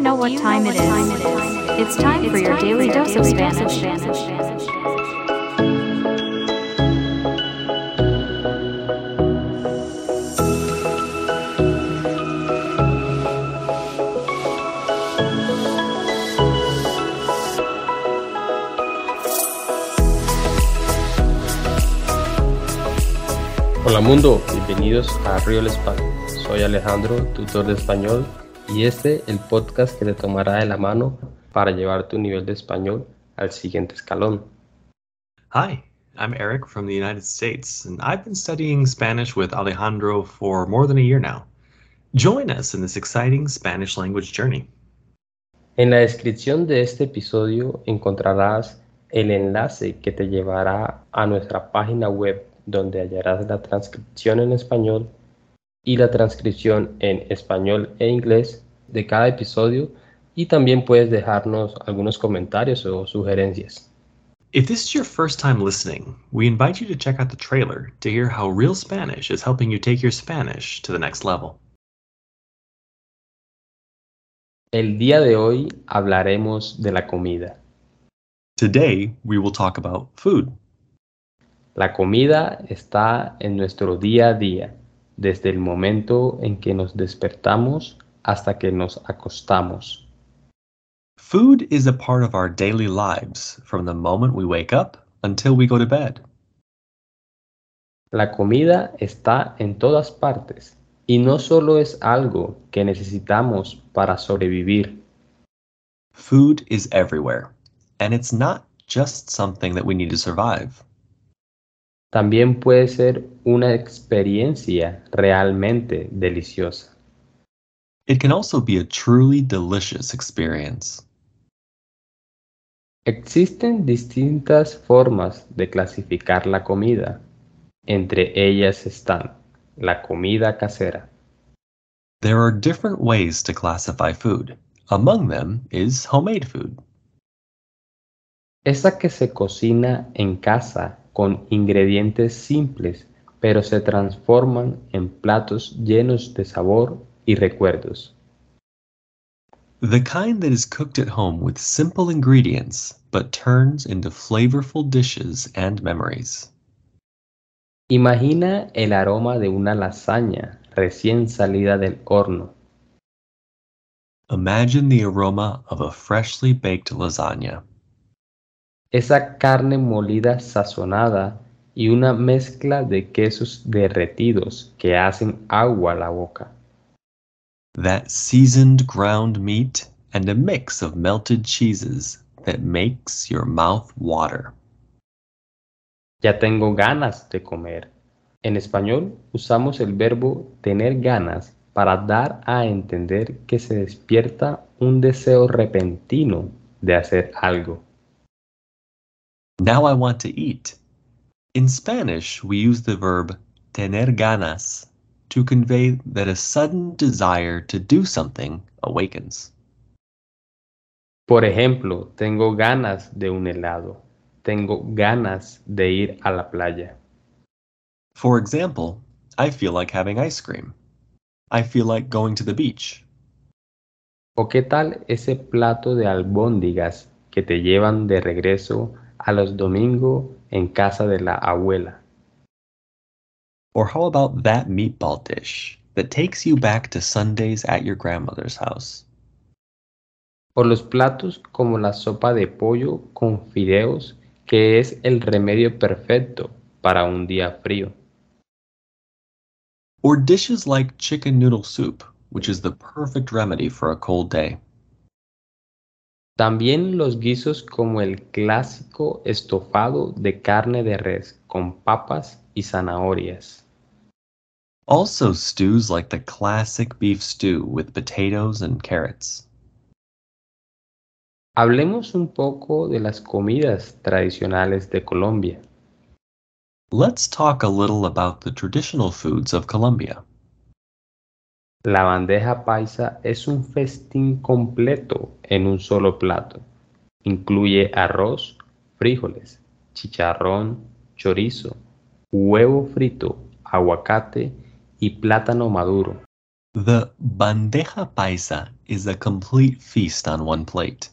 know what time it is? It's time for your daily dose of Spanish. Hola mundo, bienvenidos a Real Español. Soy Alejandro, tutor de español, y este el podcast que te tomará de la mano para llevar tu nivel de español al siguiente escalón. Hi, I'm Eric from the United States, and I've been studying Spanish with Alejandro for more than a year now. Join us in this exciting Spanish language journey. En la descripción de este episodio encontrarás el enlace que te llevará a nuestra página web donde hallarás la transcripción en español y la transcripción en español e inglés de cada episodio y también puedes dejarnos algunos comentarios o sugerencias. If this is your first time listening, we invite you to check out the trailer to hear how Real Spanish is helping you take your Spanish to the next level. El día de hoy hablaremos de la comida. Today, we will talk about food. La comida está en nuestro día a día, desde el momento en que nos despertamos hasta que nos acostamos. Food is a part of our daily lives from the moment we wake up until we go to bed. La comida está en todas partes y no solo es algo que necesitamos para sobrevivir. Food is everywhere, and it's not just something that we need to survive. También puede ser una experiencia realmente deliciosa. It can also be a truly delicious experience. Existen distintas formas de clasificar la comida. Entre ellas están la comida casera. There are different ways to classify food. Among them is homemade food. Esa que se cocina en casa con ingredientes simples, pero se transforman en platos llenos de sabor y recuerdos. The kind that is cooked at home with simple ingredients but turns into flavorful dishes and memories. Imagina el aroma de una lasaña recién salida del horno. Imagine the aroma of a freshly baked lasagna. Esa carne molida sazonada y una mezcla de quesos derretidos que hacen agua a la boca. That seasoned ground meat and a mix of melted cheeses that makes your mouth water. Ya tengo ganas de comer. En español usamos el verbo tener ganas para dar a entender que se despierta un deseo repentino de hacer algo. Now I want to eat. In Spanish, we use the verb tener ganas to convey that a sudden desire to do something awakens. Por ejemplo, tengo ganas de un helado. Tengo ganas de ir a la playa. For example, I feel like having ice cream. I feel like going to the beach. ¿O qué tal ese plato de albóndigas que te llevan de regreso a los domingos en casa de la abuela? Or how about that meatball dish that takes you back to Sundays at your grandmother's house? O los platos como la sopa de pollo con fideos que es el remedio perfecto para un día frío. Or dishes like chicken noodle soup, which is the perfect remedy for a cold day. También los guisos como el clásico estofado de carne de res con papas y zanahorias. Also stews like the classic beef stew with potatoes and carrots. Hablemos un poco de las comidas tradicionales de Colombia. Let's talk a little about the traditional foods of Colombia. La bandeja paisa es un festín completo en un solo plato. Incluye arroz, frijoles, chicharrón, chorizo, huevo frito, aguacate y plátano maduro. The bandeja paisa is a complete feast on one plate.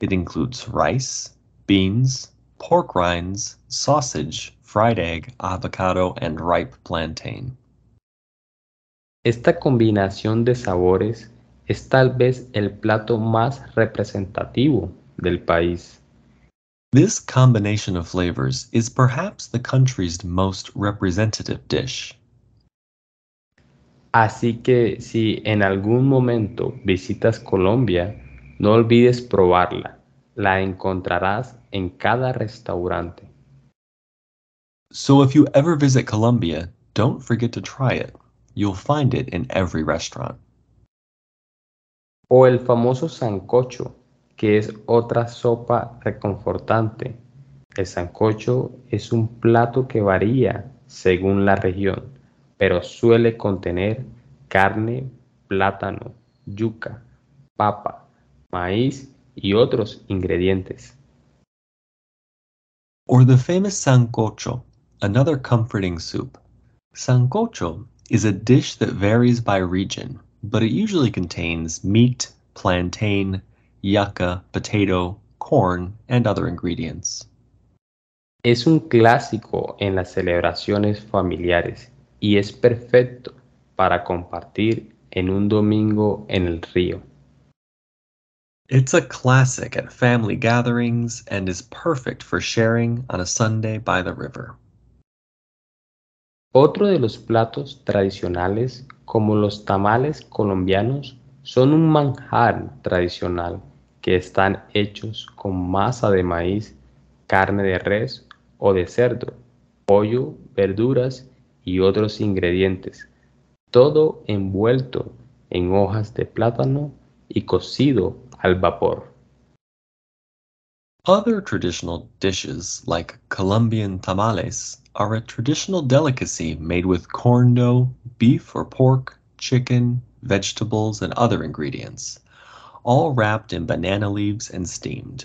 It includes rice, beans, pork rinds, sausage, fried egg, avocado, and ripe plantain. Esta combinación de sabores es tal vez el plato más representativo del país. This combination of flavors is perhaps the country's most representative dish. Así que si en algún momento visitas Colombia, no olvides probarla. La encontrarás en cada restaurante. So if you ever visit Colombia, don't forget to try it. You'll find it in every restaurant. O el famoso sancocho, que es otra sopa reconfortante. El sancocho es un plato que varía según la región pero suele contener carne, plátano, yuca, papa, maíz y otros ingredientes. Or the famous sancocho, another comforting soup. Sancocho is a dish that varies by region, but it usually contains meat, plantain, yucca, potato, corn, and other ingredients. Es un clásico en las celebraciones familiares y es perfecto para compartir en un domingo en el río. It's a classic at family gatherings and is perfect for sharing on a Sunday by the river. Otro de los platos tradicionales, como los tamales colombianos, son un manjar tradicional que están hechos con masa de maíz, carne de res o de cerdo, pollo, verduras y otros ingredientes, todo envuelto en hojas de plátano y cocido al vapor. Other traditional dishes, like Colombian tamales, are a traditional delicacy made with corn dough, beef or pork, chicken, vegetables, and other ingredients, all wrapped in banana leaves and steamed.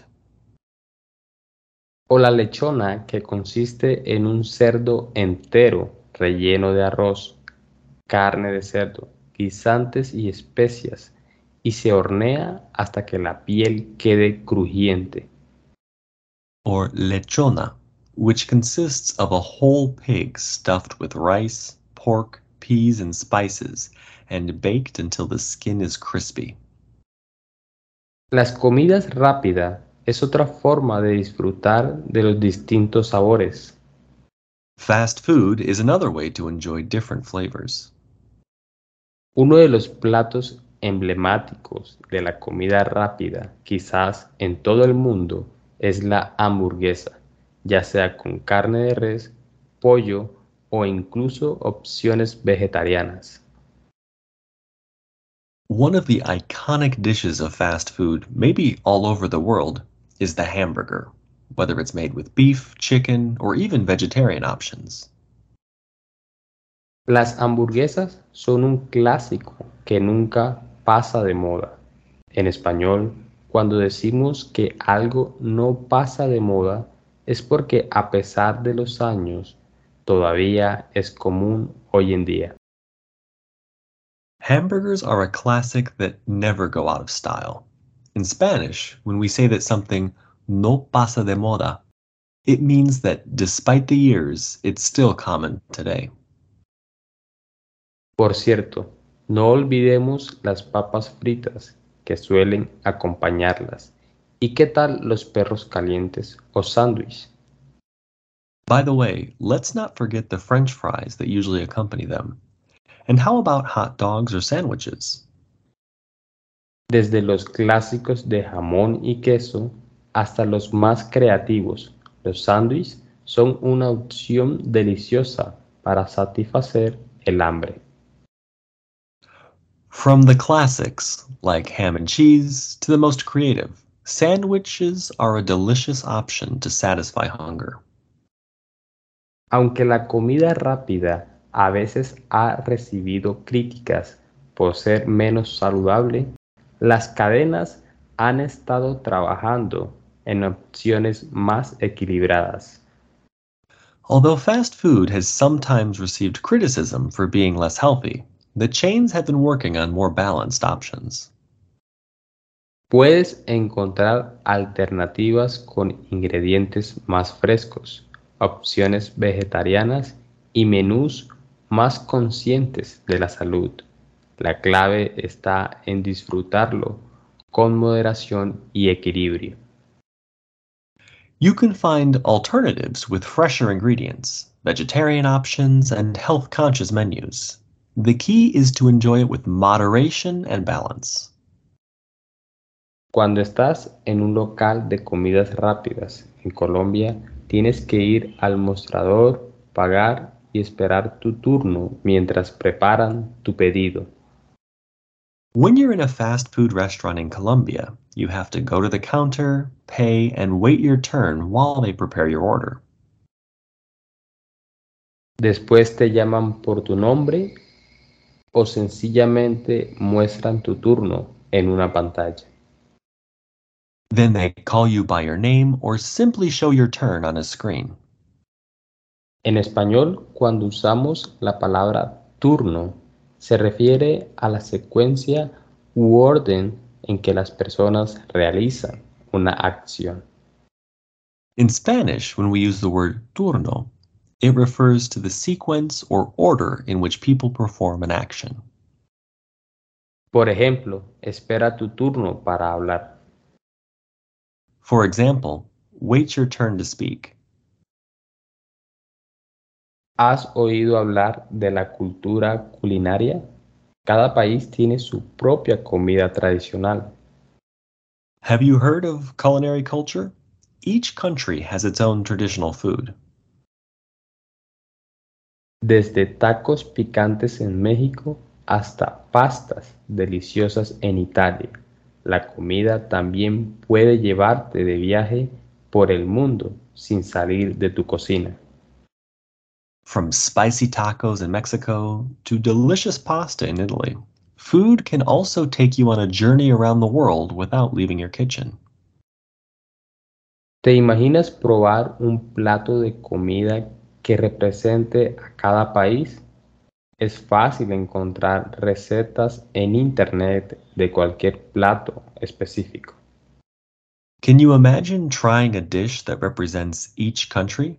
O la lechona, que consiste en un cerdo entero relleno de arroz, carne de cerdo, guisantes y especias, y se hornea hasta que la piel quede crujiente. Or lechona, which consists of a whole pig stuffed with rice, pork, peas, and spices, and baked until the skin is crispy. Las comidas rápidas es otra forma de disfrutar de los distintos sabores. Fast food is another way to enjoy different flavors. Uno de los platos emblemáticos de la comida rápida, quizás en todo el mundo, es la hamburguesa, ya sea con carne de res, pollo o incluso opciones vegetarianas. One of the iconic dishes of fast food, maybe all over the world, is the hamburger whether it's made with beef, chicken, or even vegetarian options. Las hamburguesas son un clásico que nunca pasa de moda. En español, cuando decimos que algo no pasa de moda, es porque a pesar de los años, todavía es común hoy en día. Hamburgers are a classic that never go out of style. In Spanish, when we say that something no pasa de moda, it means that despite the years, it's still common today. Por cierto, no olvidemos las papas fritas que suelen acompañarlas. ¿Y qué tal los perros calientes o sándwich? By the way, let's not forget the french fries that usually accompany them. And how about hot dogs or sandwiches? Desde los clásicos de jamón y queso hasta los más creativos, los sándwiches son una opción deliciosa para satisfacer el hambre. From the classics, like ham and cheese, to the most creative, sandwiches are a delicious option to satisfy hunger. Aunque la comida rápida a veces ha recibido críticas por ser menos saludable, las cadenas han estado trabajando en opciones más equilibradas. Although fast food has sometimes received criticism for being less healthy, the chains have been working on more balanced options. Puedes encontrar alternativas con ingredientes más frescos, opciones vegetarianas y menús más conscientes de la salud. La clave está en disfrutarlo con moderación y equilibrio. You can find alternatives with fresher ingredients, vegetarian options, and health conscious menus. The key is to enjoy it with moderation and balance. Cuando estás en un local de comidas rápidas en Colombia, tienes que ir al mostrador, pagar y esperar tu turno mientras preparan tu pedido. When you're in a fast food restaurant in Colombia, you have to go to the counter, pay, and wait your turn while they prepare your order. Después te llaman por tu nombre o sencillamente muestran tu turno en una pantalla. Then they call you by your name or simply show your turn on a screen. En español, cuando usamos la palabra turno, se refiere a la secuencia u orden en que las personas realizan una acción. In Spanish, when we use the word turno, it refers to the sequence or order in which people perform an action. Por ejemplo, espera tu turno para hablar. For example, wait your turn to speak. ¿Has oído hablar de la cultura culinaria? Cada país tiene su propia comida tradicional. Have you heard of culinary culture? Each country has its own traditional food. Desde tacos picantes en México hasta pastas deliciosas en Italia. La comida también puede llevarte de viaje por el mundo sin salir de tu cocina. From spicy tacos in Mexico to delicious pasta in Italy, food can also take you on a journey around the world without leaving your kitchen. ¿Te imaginas probar un plato de comida que represente a cada país? Es fácil encontrar recetas en Internet de cualquier plato específico. Can you imagine trying a dish that represents each country?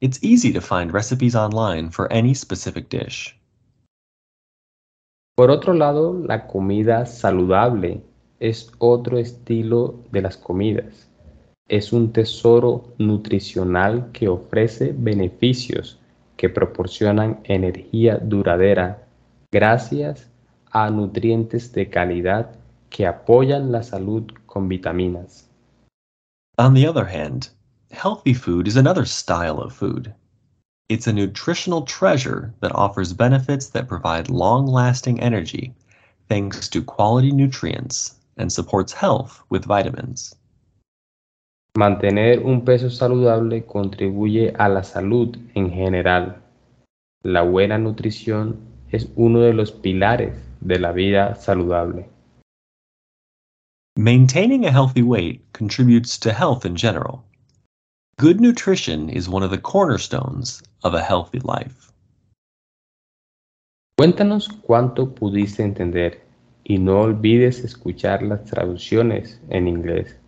It's easy to find recipes online for any specific dish. Por otro lado, la comida saludable es otro estilo de las comidas. Es un tesoro nutricional que ofrece beneficios que proporcionan energía duradera gracias a nutrientes de calidad que apoyan la salud con vitaminas. On the other hand, healthy food is another style of food. It's a nutritional treasure that offers benefits that provide long lasting energy thanks to quality nutrients and supports health with vitamins. Mantener un peso saludable contribuye a la salud en general. La buena nutrición es uno de los pilares de la vida saludable. Maintaining a healthy weight contributes to health in general. Good nutrition is one of the cornerstones of a healthy life. Cuéntanos cuánto pudiste entender y no olvides escuchar las traducciones en inglés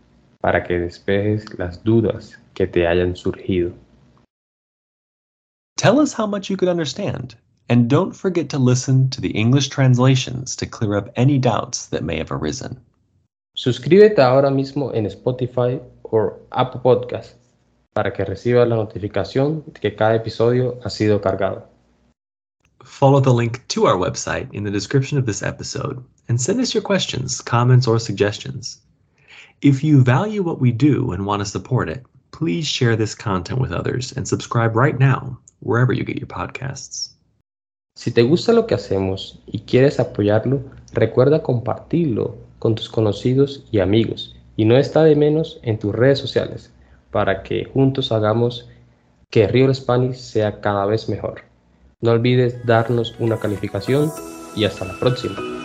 para que despejes las dudas que te hayan surgido. Tell us how much you could understand, and don't forget to listen to the English translations to clear up any doubts that may have arisen. Suscríbete ahora mismo en Spotify o Apple Podcast para que recibas la notificación de que cada episodio ha sido cargado. Follow the link to our website in the description of this episode and send us your questions, comments, or suggestions. If you value what we do and want to support it, please share this content with others and subscribe right now, wherever you get your podcasts. Si te gusta lo que hacemos y quieres apoyarlo, recuerda compartirlo con tus conocidos y amigos y no está de menos en tus redes sociales para que juntos hagamos que Real Spanish sea cada vez mejor. No olvides darnos una calificación y hasta la próxima.